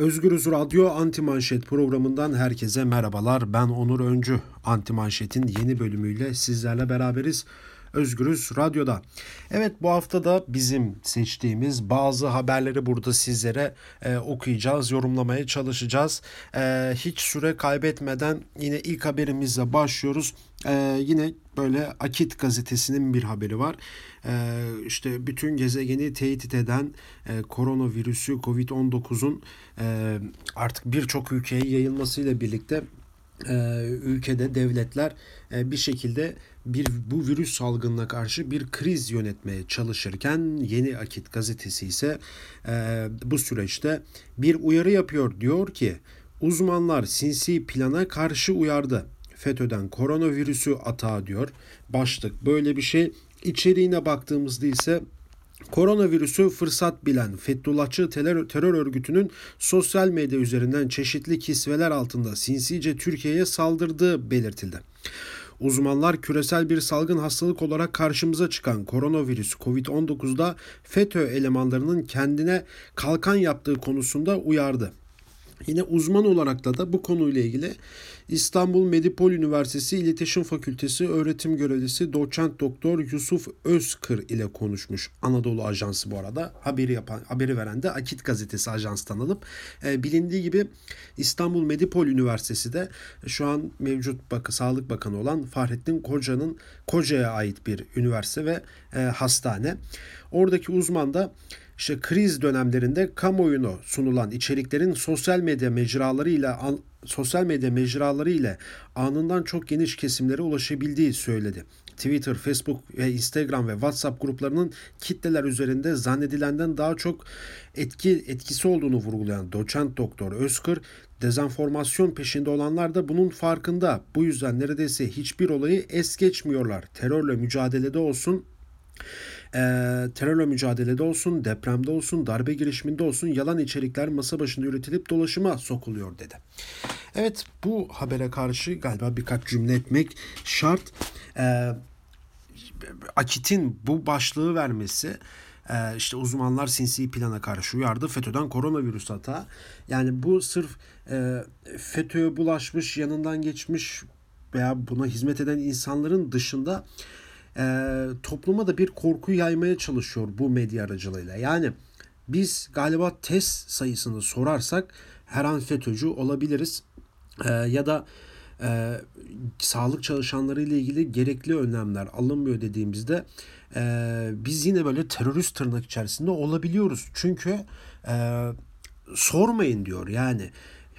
Özgürüz Radyo Anti Manşet programından herkese merhabalar. Ben Onur Öncü. Anti Manşet'in yeni bölümüyle sizlerle beraberiz. Özgürüz Radyo'da. Evet bu hafta da bizim seçtiğimiz bazı haberleri burada sizlere e, okuyacağız, yorumlamaya çalışacağız. E, hiç süre kaybetmeden yine ilk haberimizle başlıyoruz. E, yine böyle Akit gazetesinin bir haberi var. E, işte bütün gezegeni tehdit eden e, koronavirüsü COVID-19'un e, artık birçok ülkeye yayılmasıyla birlikte ülkede devletler e, bir şekilde bir bu virüs salgınına karşı bir kriz yönetmeye çalışırken Yeni Akit gazetesi ise e, bu süreçte bir uyarı yapıyor diyor ki uzmanlar sinsi plana karşı uyardı. FETÖ'den koronavirüsü atağı diyor. Başlık böyle bir şey. İçeriğine baktığımızda ise Koronavirüsü fırsat bilen Fethullahçı terör, terör örgütünün sosyal medya üzerinden çeşitli kisveler altında sinsice Türkiye'ye saldırdığı belirtildi. Uzmanlar küresel bir salgın hastalık olarak karşımıza çıkan koronavirüs COVID-19'da FETÖ elemanlarının kendine kalkan yaptığı konusunda uyardı. Yine uzman olarak da, da bu konuyla ilgili İstanbul Medipol Üniversitesi İletişim Fakültesi öğretim görevlisi doçent doktor Yusuf Özkır ile konuşmuş. Anadolu Ajansı bu arada haberi yapan haberi veren de Akit gazetesi ajanstan alıp e, bilindiği gibi İstanbul Medipol Üniversitesi de şu an mevcut bak Sağlık Bakanı olan Fahrettin Koca'nın Koca'ya ait bir üniversite ve e, hastane. Oradaki uzman da işte kriz dönemlerinde kamuoyuna sunulan içeriklerin sosyal medya mecraları ile sosyal medya mecraları ile anından çok geniş kesimlere ulaşabildiği söyledi. Twitter, Facebook ve Instagram ve WhatsApp gruplarının kitleler üzerinde zannedilenden daha çok etki etkisi olduğunu vurgulayan doçent doktor Özkır, dezenformasyon peşinde olanlar da bunun farkında. Bu yüzden neredeyse hiçbir olayı es geçmiyorlar. Terörle mücadelede olsun, e, terörle mücadelede olsun, depremde olsun, darbe girişiminde olsun yalan içerikler masa başında üretilip dolaşıma sokuluyor dedi. Evet bu habere karşı galiba birkaç cümle etmek şart. E, Akit'in bu başlığı vermesi e, işte uzmanlar sinsi plana karşı uyardı. FETÖ'den koronavirüs hata. Yani bu sırf e, FETÖ'ye bulaşmış, yanından geçmiş veya buna hizmet eden insanların dışında e, topluma da bir korku yaymaya çalışıyor bu medya aracılığıyla. Yani biz galiba test sayısını sorarsak her an FETÖ'cü olabiliriz. E, ya da e, sağlık çalışanları ile ilgili gerekli önlemler alınmıyor dediğimizde e, biz yine böyle terörist tırnak içerisinde olabiliyoruz. Çünkü e, sormayın diyor yani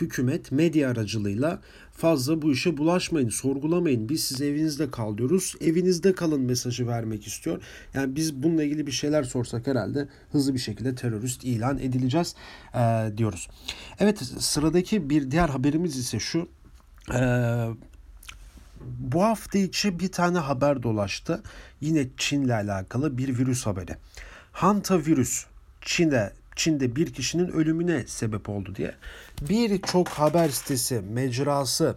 hükümet medya aracılığıyla fazla bu işe bulaşmayın, sorgulamayın. Biz siz evinizde kal diyoruz. Evinizde kalın mesajı vermek istiyor. Yani biz bununla ilgili bir şeyler sorsak herhalde hızlı bir şekilde terörist ilan edileceğiz e, diyoruz. Evet sıradaki bir diğer haberimiz ise şu. E, bu hafta içi bir tane haber dolaştı. Yine Çin'le alakalı bir virüs haberi. Hantavirüs Çin'de Çin'de bir kişinin ölümüne sebep oldu diye. Birçok haber sitesi, mecrası,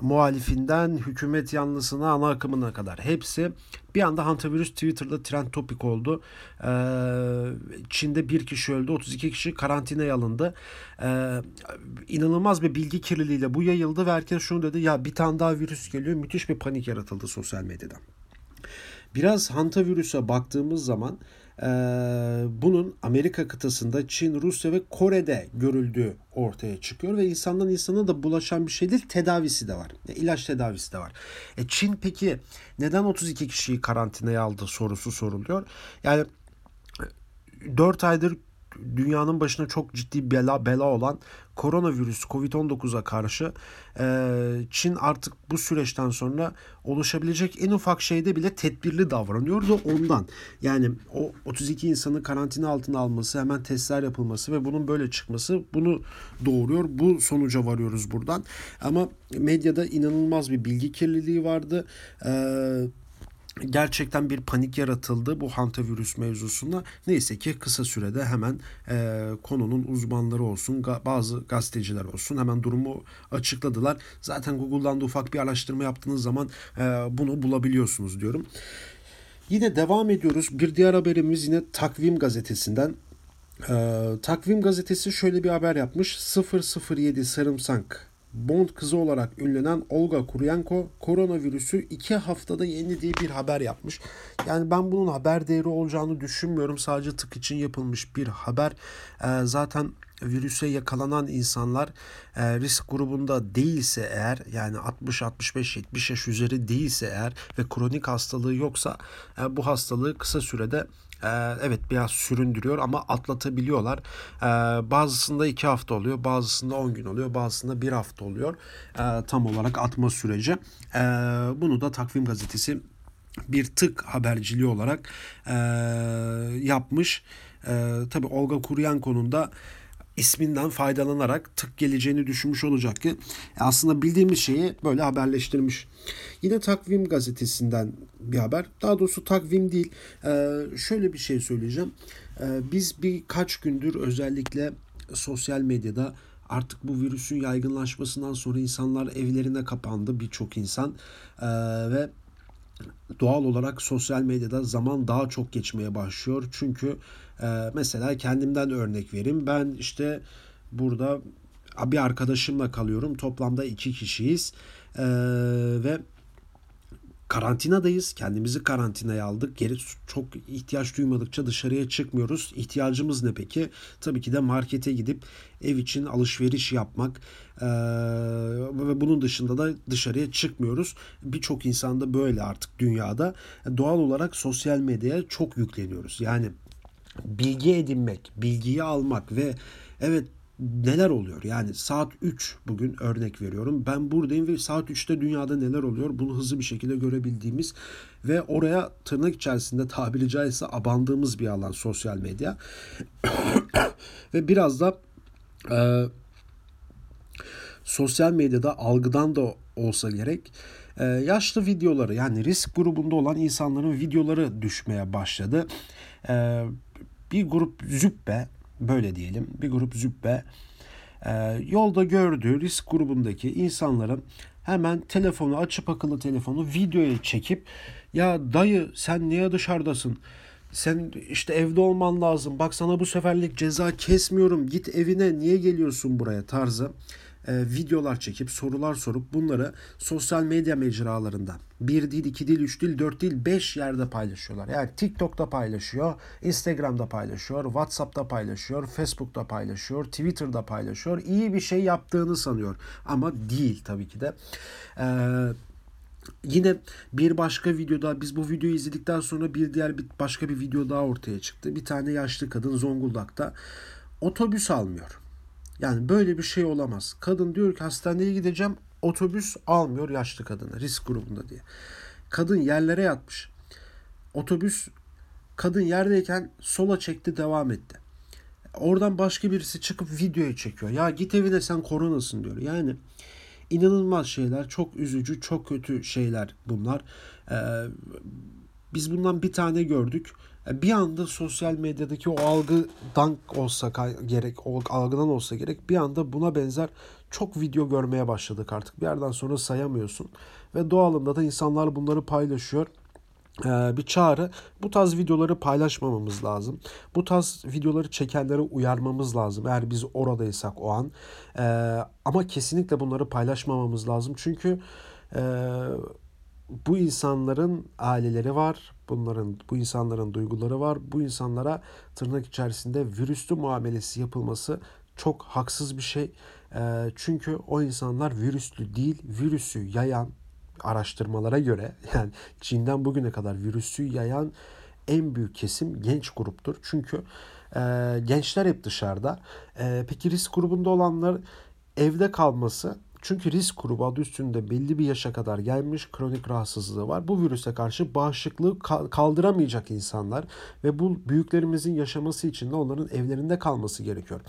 muhalifinden hükümet yanlısına ana akımına kadar hepsi bir anda hantavirüs Twitter'da trend topik oldu. Ee, Çin'de bir kişi öldü, 32 kişi karantinaya alındı. Ee, inanılmaz bir bilgi kirliliğiyle bu yayıldı ve herkes şunu dedi ya bir tane daha virüs geliyor müthiş bir panik yaratıldı sosyal medyada. Biraz hantavirüse baktığımız zaman e, bunun Amerika kıtasında Çin, Rusya ve Kore'de görüldüğü ortaya çıkıyor ve insandan insana da bulaşan bir şey değil tedavisi de var. E, ilaç tedavisi de var. E, Çin peki neden 32 kişiyi karantinaya aldı sorusu soruluyor. Yani 4 aydır dünyanın başına çok ciddi bela bela olan koronavirüs Covid-19'a karşı e, Çin artık bu süreçten sonra oluşabilecek en ufak şeyde bile tedbirli davranıyor da ondan. Yani o 32 insanı karantina altına alması, hemen testler yapılması ve bunun böyle çıkması bunu doğuruyor. Bu sonuca varıyoruz buradan. Ama medyada inanılmaz bir bilgi kirliliği vardı. Eee gerçekten bir panik yaratıldı bu hantavirüs mevzusunda. Neyse ki kısa sürede hemen e, konunun uzmanları olsun, ga, bazı gazeteciler olsun hemen durumu açıkladılar. Zaten Google'dan da ufak bir araştırma yaptığınız zaman e, bunu bulabiliyorsunuz diyorum. Yine devam ediyoruz. Bir diğer haberimiz yine Takvim gazetesinden. Ee, Takvim gazetesi şöyle bir haber yapmış. 007 sarımsak Bond kızı olarak ünlenen Olga Kuryenko koronavirüsü iki haftada yeni diye bir haber yapmış. Yani ben bunun haber değeri olacağını düşünmüyorum. Sadece tık için yapılmış bir haber. Ee, zaten virüse yakalanan insanlar e, risk grubunda değilse eğer yani 60 65 70 yaş üzeri değilse eğer ve kronik hastalığı yoksa e, bu hastalığı kısa sürede e, evet biraz süründürüyor ama atlatabiliyorlar. E, bazısında 2 hafta oluyor, bazısında 10 gün oluyor, bazısında 1 hafta oluyor. E, tam olarak atma süreci. E, bunu da Takvim Gazetesi bir tık haberciliği olarak e, yapmış. E, tabii Olga Kuryanko'nun da isminden faydalanarak tık geleceğini düşünmüş olacak ki e, aslında bildiğimiz şeyi böyle haberleştirmiş. Yine Takvim gazetesinden bir haber. Daha doğrusu takvim değil. E, şöyle bir şey söyleyeceğim. E, biz birkaç gündür özellikle sosyal medyada artık bu virüsün yaygınlaşmasından sonra insanlar evlerine kapandı birçok insan ve doğal olarak sosyal medyada zaman daha çok geçmeye başlıyor. Çünkü e, mesela kendimden örnek vereyim. Ben işte burada bir arkadaşımla kalıyorum. Toplamda iki kişiyiz. E, ve karantinadayız. Kendimizi karantinaya aldık. Geri çok ihtiyaç duymadıkça dışarıya çıkmıyoruz. İhtiyacımız ne peki? Tabii ki de markete gidip ev için alışveriş yapmak ee, ve bunun dışında da dışarıya çıkmıyoruz. Birçok insanda böyle artık dünyada. Doğal olarak sosyal medyaya çok yükleniyoruz. Yani bilgi edinmek, bilgiyi almak ve evet neler oluyor? Yani saat 3 bugün örnek veriyorum. Ben buradayım ve saat 3'te dünyada neler oluyor? Bunu hızlı bir şekilde görebildiğimiz ve oraya tırnak içerisinde tabiri caizse abandığımız bir alan sosyal medya. ve biraz da e, sosyal medyada algıdan da olsa gerek e, yaşlı videoları yani risk grubunda olan insanların videoları düşmeye başladı. E, bir grup züppe böyle diyelim bir grup züppe e, yolda gördüğü risk grubundaki insanların hemen telefonu açıp akıllı telefonu videoya çekip ya dayı sen niye dışarıdasın? Sen işte evde olman lazım. Bak sana bu seferlik ceza kesmiyorum. Git evine niye geliyorsun buraya tarzı e, videolar çekip sorular sorup bunları sosyal medya mecralarında bir dil, iki dil, üç dil, dört dil, beş yerde paylaşıyorlar. Yani TikTok'ta paylaşıyor, Instagram'da paylaşıyor, WhatsApp'ta paylaşıyor, Facebook'ta paylaşıyor, Twitter'da paylaşıyor. İyi bir şey yaptığını sanıyor ama değil tabii ki de. Eee Yine bir başka videoda biz bu videoyu izledikten sonra bir diğer bir başka bir video daha ortaya çıktı. Bir tane yaşlı kadın Zonguldak'ta otobüs almıyor. Yani böyle bir şey olamaz. Kadın diyor ki hastaneye gideceğim otobüs almıyor yaşlı kadını risk grubunda diye. Kadın yerlere yatmış. Otobüs kadın yerdeyken sola çekti devam etti. Oradan başka birisi çıkıp videoya çekiyor. Ya git evine sen koronasın diyor. Yani inanılmaz şeyler, çok üzücü, çok kötü şeyler bunlar. Ee, biz bundan bir tane gördük. E, bir anda sosyal medyadaki o algıdan olsa gerek, o algıdan olsa gerek bir anda buna benzer çok video görmeye başladık artık. Bir yerden sonra sayamıyorsun. Ve doğalında da insanlar bunları paylaşıyor ee, bir çağrı. Bu tarz videoları paylaşmamamız lazım. Bu tarz videoları çekenlere uyarmamız lazım. Eğer biz oradaysak o an. Ee, ama kesinlikle bunları paylaşmamamız lazım. Çünkü e, bu insanların aileleri var. Bunların bu insanların duyguları var. Bu insanlara tırnak içerisinde virüslü muamelesi yapılması çok haksız bir şey. E, çünkü o insanlar virüslü değil, virüsü yayan araştırmalara göre yani Çin'den bugüne kadar virüsü yayan en büyük kesim genç gruptur. Çünkü e, gençler hep dışarıda. E, peki risk grubunda olanlar evde kalması çünkü risk grubu adı üstünde belli bir yaşa kadar gelmiş kronik rahatsızlığı var. Bu virüse karşı bağışıklığı kaldıramayacak insanlar ve bu büyüklerimizin yaşaması için de onların evlerinde kalması gerekiyor.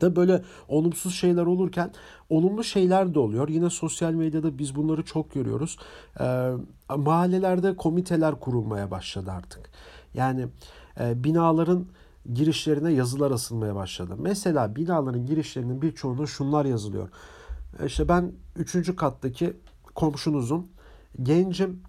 Da böyle olumsuz şeyler olurken olumlu şeyler de oluyor. Yine sosyal medyada biz bunları çok görüyoruz. Ee, mahallelerde komiteler kurulmaya başladı artık. Yani e, binaların girişlerine yazılar asılmaya başladı. Mesela binaların girişlerinin birçoğunda şunlar yazılıyor. İşte ben üçüncü kattaki komşunuzum, gencim,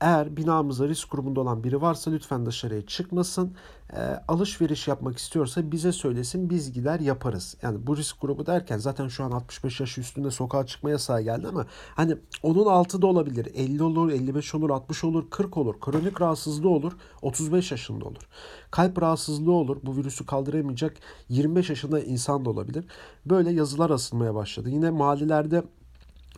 eğer binamızda risk grubunda olan biri varsa lütfen dışarıya çıkmasın. E, alışveriş yapmak istiyorsa bize söylesin biz gider yaparız. Yani bu risk grubu derken zaten şu an 65 yaş üstünde sokağa çıkma yasağı geldi ama hani onun altı da olabilir. 50 olur, 55 olur, 60 olur, 40 olur. Kronik rahatsızlığı olur, 35 yaşında olur. Kalp rahatsızlığı olur, bu virüsü kaldıramayacak 25 yaşında insan da olabilir. Böyle yazılar asılmaya başladı. Yine mahallelerde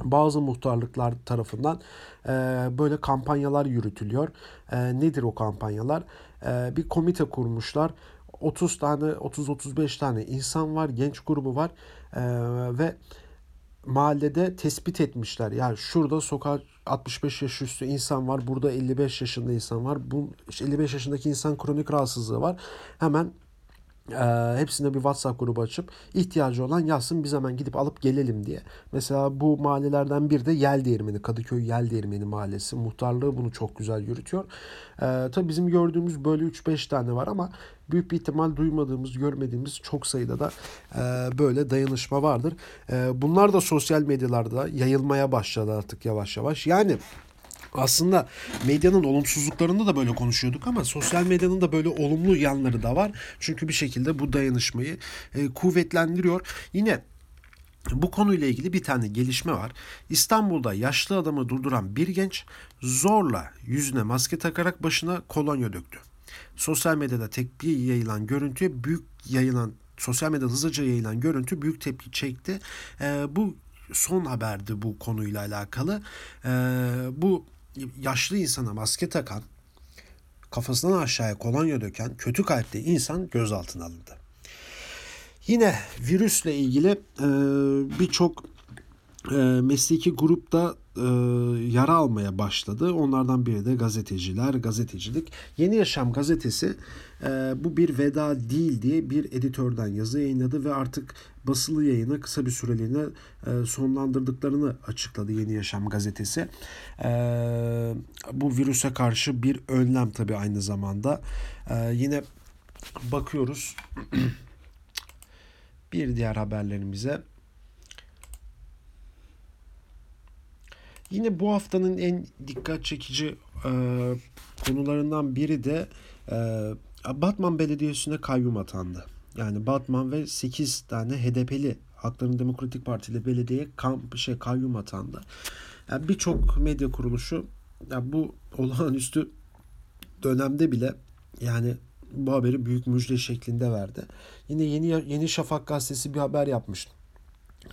bazı muhtarlıklar tarafından e, böyle kampanyalar yürütülüyor. E, nedir o kampanyalar? E, bir komite kurmuşlar. 30 tane 30-35 tane insan var, genç grubu var e, ve mahallede tespit etmişler. Yani şurada sokak 65 yaş üstü insan var, burada 55 yaşında insan var. Bu 55 yaşındaki insan kronik rahatsızlığı var. Hemen e, hepsine bir WhatsApp grubu açıp ihtiyacı olan yazsın biz hemen gidip alıp gelelim diye. Mesela bu mahallelerden bir de Yel Değirmeni, Kadıköy Yel Değirmeni mahallesi. Muhtarlığı bunu çok güzel yürütüyor. E, tabii bizim gördüğümüz böyle 3-5 tane var ama büyük bir ihtimal duymadığımız, görmediğimiz çok sayıda da e, böyle dayanışma vardır. E, bunlar da sosyal medyalarda yayılmaya başladı artık yavaş yavaş. Yani aslında medyanın olumsuzluklarında da böyle konuşuyorduk ama sosyal medyanın da böyle olumlu yanları da var. Çünkü bir şekilde bu dayanışmayı e, kuvvetlendiriyor. Yine bu konuyla ilgili bir tane gelişme var. İstanbul'da yaşlı adamı durduran bir genç zorla yüzüne maske takarak başına kolonya döktü. Sosyal medyada tepki yayılan görüntüye büyük yayılan sosyal medyada hızlıca yayılan görüntü büyük tepki çekti. E, bu son haberdi bu konuyla alakalı. E, bu yaşlı insana maske takan, kafasından aşağıya kolonya döken kötü kalpli insan gözaltına alındı. Yine virüsle ilgili e, birçok e, mesleki grupta e, yara almaya başladı. Onlardan biri de gazeteciler, gazetecilik. Yeni Yaşam gazetesi e, bu bir veda değil diye bir editörden yazı yayınladı ve artık basılı yayını kısa bir süreliğine e, sonlandırdıklarını açıkladı Yeni Yaşam gazetesi. E, bu virüse karşı bir önlem tabii aynı zamanda. E, yine bakıyoruz bir diğer haberlerimize. Yine bu haftanın en dikkat çekici e, konularından biri de e, Batman Belediyesi'ne kayyum atandı. Yani Batman ve 8 tane HDP'li Halkların Demokratik Partili belediye kamp şey kayyum atandı. Yani birçok medya kuruluşu yani bu olağanüstü dönemde bile yani bu haberi büyük müjde şeklinde verdi. Yine Yeni Yeni Şafak gazetesi bir haber yapmıştı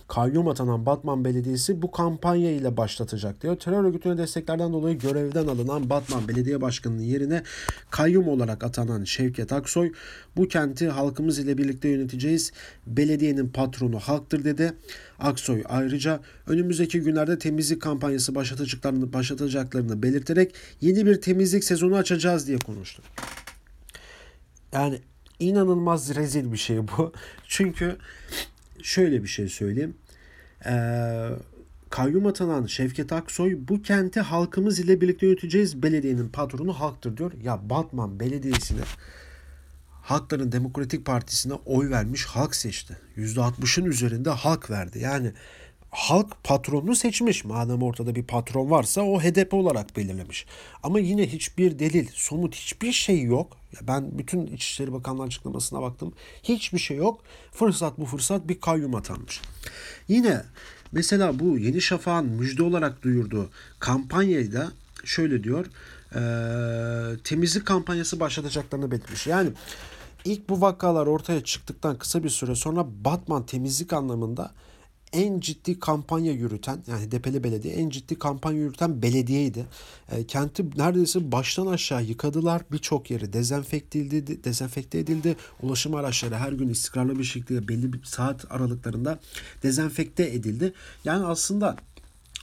kayyum atanan Batman Belediyesi bu kampanya ile başlatacak diyor. Terör örgütüne desteklerden dolayı görevden alınan Batman Belediye Başkanı'nın yerine kayyum olarak atanan Şevket Aksoy bu kenti halkımız ile birlikte yöneteceğiz. Belediyenin patronu halktır dedi. Aksoy ayrıca önümüzdeki günlerde temizlik kampanyası başlatacaklarını, başlatacaklarını belirterek yeni bir temizlik sezonu açacağız diye konuştu. Yani inanılmaz rezil bir şey bu. Çünkü şöyle bir şey söyleyeyim. Ee, kayyum atanan Şevket Aksoy bu kenti halkımız ile birlikte yöneteceğiz. Belediyenin patronu halktır diyor. Ya Batman Belediyesi'ne Halkların Demokratik Partisi'ne oy vermiş halk seçti. %60'ın üzerinde halk verdi. Yani halk patronunu seçmiş. Madem ortada bir patron varsa o HDP olarak belirlemiş. Ama yine hiçbir delil, somut hiçbir şey yok. Ben bütün İçişleri Bakanlığı açıklamasına baktım. Hiçbir şey yok. Fırsat bu fırsat bir kayyum atanmış. Yine mesela bu Yeni Şafak'ın müjde olarak duyurduğu kampanyayı da şöyle diyor. Temizlik kampanyası başlatacaklarını belirtmiş. Yani ilk bu vakalar ortaya çıktıktan kısa bir süre sonra Batman temizlik anlamında en ciddi kampanya yürüten yani Depeli Belediye en ciddi kampanya yürüten belediyeydi. E, kenti neredeyse baştan aşağı yıkadılar. Birçok yeri dezenfekte edildi, dezenfekte edildi. Ulaşım araçları her gün istikrarlı bir şekilde belli bir saat aralıklarında dezenfekte edildi. Yani aslında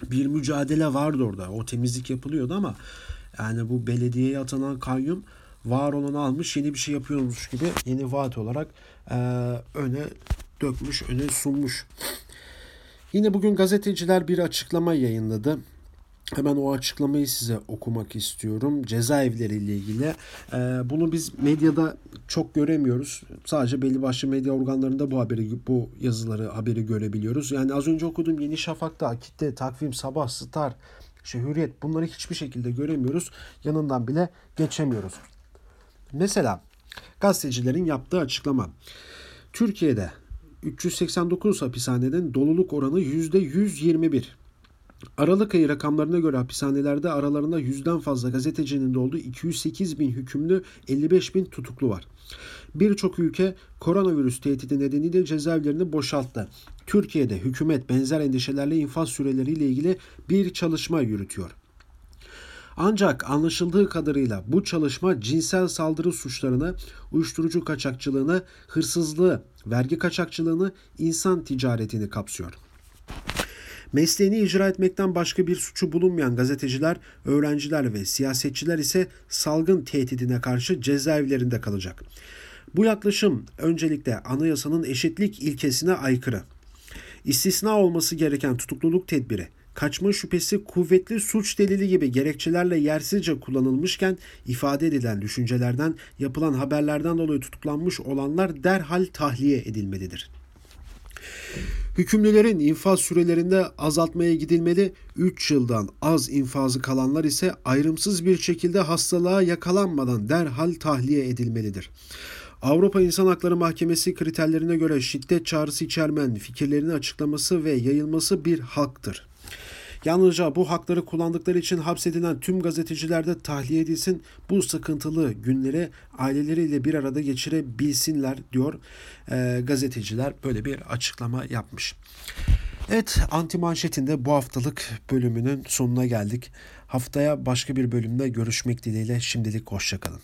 bir mücadele vardı orada. O temizlik yapılıyordu ama yani bu belediyeye atanan kayyum var olanı almış yeni bir şey yapıyormuş gibi yeni vaat olarak e, öne dökmüş, öne sunmuş. Yine bugün gazeteciler bir açıklama yayınladı. Hemen o açıklamayı size okumak istiyorum. Cezaevleri ile ilgili. Ee, bunu biz medyada çok göremiyoruz. Sadece belli başlı medya organlarında bu haberi, bu yazıları, haberi görebiliyoruz. Yani az önce okuduğum Yeni Şafak'ta, Akit'te, Takvim, Sabah, Star, işte Hürriyet bunları hiçbir şekilde göremiyoruz. Yanından bile geçemiyoruz. Mesela gazetecilerin yaptığı açıklama. Türkiye'de 389 hapishaneden doluluk oranı %121. Aralık ayı rakamlarına göre hapishanelerde aralarında yüzden fazla gazetecinin de olduğu 208 bin hükümlü 55 bin tutuklu var. Birçok ülke koronavirüs tehdidi nedeniyle cezaevlerini boşalttı. Türkiye'de hükümet benzer endişelerle infaz süreleriyle ilgili bir çalışma yürütüyor. Ancak anlaşıldığı kadarıyla bu çalışma cinsel saldırı suçlarını, uyuşturucu kaçakçılığını, hırsızlığı, vergi kaçakçılığını, insan ticaretini kapsıyor. Mesleğini icra etmekten başka bir suçu bulunmayan gazeteciler, öğrenciler ve siyasetçiler ise salgın tehdidine karşı cezaevlerinde kalacak. Bu yaklaşım öncelikle anayasanın eşitlik ilkesine aykırı. İstisna olması gereken tutukluluk tedbiri, kaçma şüphesi kuvvetli suç delili gibi gerekçelerle yersizce kullanılmışken ifade edilen düşüncelerden, yapılan haberlerden dolayı tutuklanmış olanlar derhal tahliye edilmelidir. Hükümlülerin infaz sürelerinde azaltmaya gidilmeli, 3 yıldan az infazı kalanlar ise ayrımsız bir şekilde hastalığa yakalanmadan derhal tahliye edilmelidir. Avrupa İnsan Hakları Mahkemesi kriterlerine göre şiddet çağrısı içermeyen fikirlerini açıklaması ve yayılması bir haktır. Yalnızca bu hakları kullandıkları için hapsedilen tüm gazeteciler de tahliye edilsin. Bu sıkıntılı günleri aileleriyle bir arada geçirebilsinler diyor e, gazeteciler. Böyle bir açıklama yapmış. Evet anti manşetinde bu haftalık bölümünün sonuna geldik. Haftaya başka bir bölümde görüşmek dileğiyle şimdilik hoşçakalın.